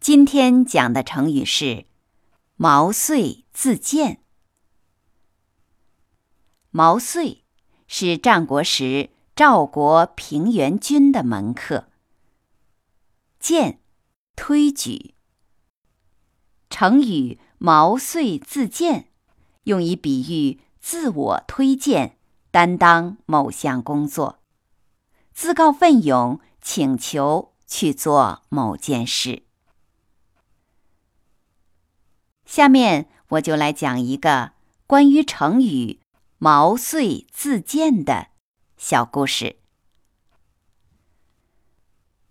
今天讲的成语是“毛遂自荐”。毛遂是战国时赵国平原君的门客，荐推举。成语“毛遂自荐”用以比喻自我推荐、担当某项工作，自告奋勇请求去做某件事。下面我就来讲一个关于成语“毛遂自荐”的小故事。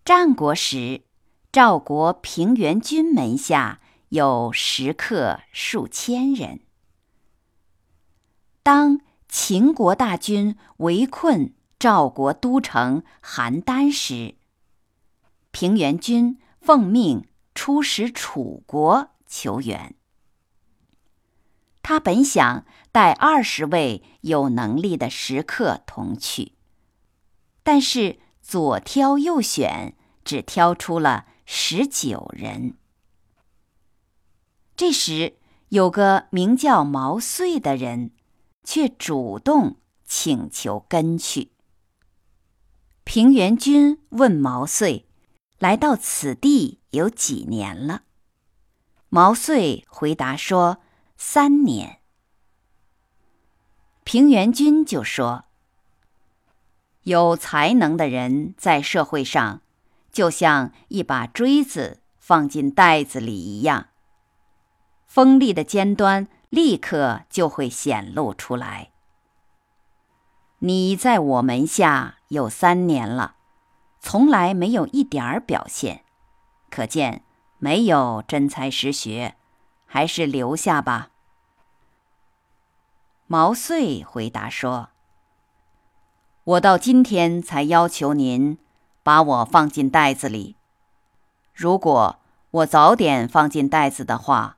战国时，赵国平原君门下。有食客数千人。当秦国大军围困赵国都城邯郸时，平原君奉命出使楚国求援。他本想带二十位有能力的食客同去，但是左挑右选，只挑出了十九人。这时，有个名叫毛遂的人，却主动请求跟去。平原君问毛遂：“来到此地有几年了？”毛遂回答说：“三年。”平原君就说：“有才能的人在社会上，就像一把锥子放进袋子里一样。”锋利的尖端立刻就会显露出来。你在我门下有三年了，从来没有一点儿表现，可见没有真才实学，还是留下吧。毛遂回答说：“我到今天才要求您把我放进袋子里，如果我早点放进袋子的话。”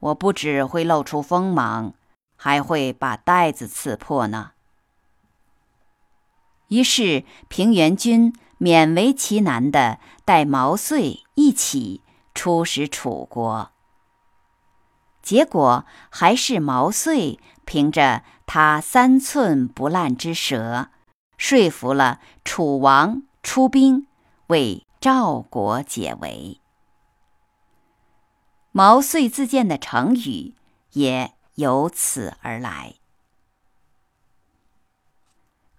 我不只会露出锋芒，还会把袋子刺破呢。于是平原君勉为其难的带毛遂一起出使楚国。结果还是毛遂凭着他三寸不烂之舌，说服了楚王出兵为赵国解围。毛遂自荐的成语也由此而来。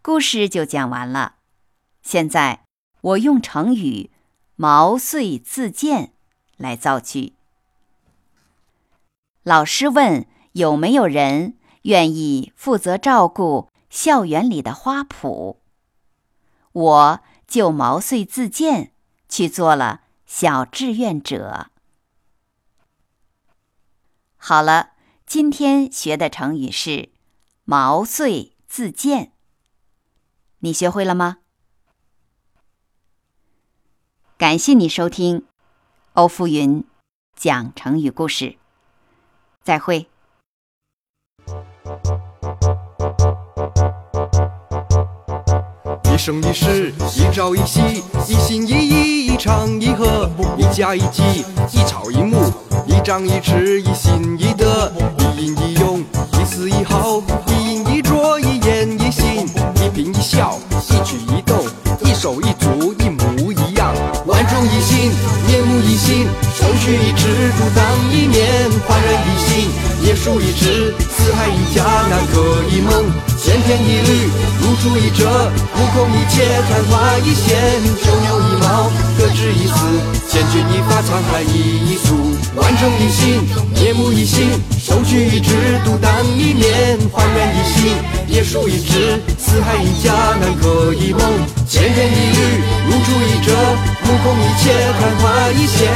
故事就讲完了。现在我用成语“毛遂自荐”来造句。老师问有没有人愿意负责照顾校园里的花圃，我就毛遂自荐去做了小志愿者。好了，今天学的成语是“毛遂自荐”。你学会了吗？感谢你收听欧福云讲成语故事。再会。一生一世，一朝一夕，一心一意，一唱一和，一家一计，一草一木。一张一弛，一心一德，一饮一用，一丝一毫，一饮一啄，一言一行，一颦一笑，一举一动，一手一足，一模一样。万众一心，面目一新，手取一尺，独当一面，树一枝，四海一家，南柯一梦，千篇一律，如出一辙，目空一切，昙花一现，九牛一毛，各执一词，千钧一发，沧海一粟。万众一心，面目一新，手取一枝，独当一面，焕然一新，叶树一枝。四海一家，南柯一梦，千篇一律，如出一辙。目空一切，昙花一现，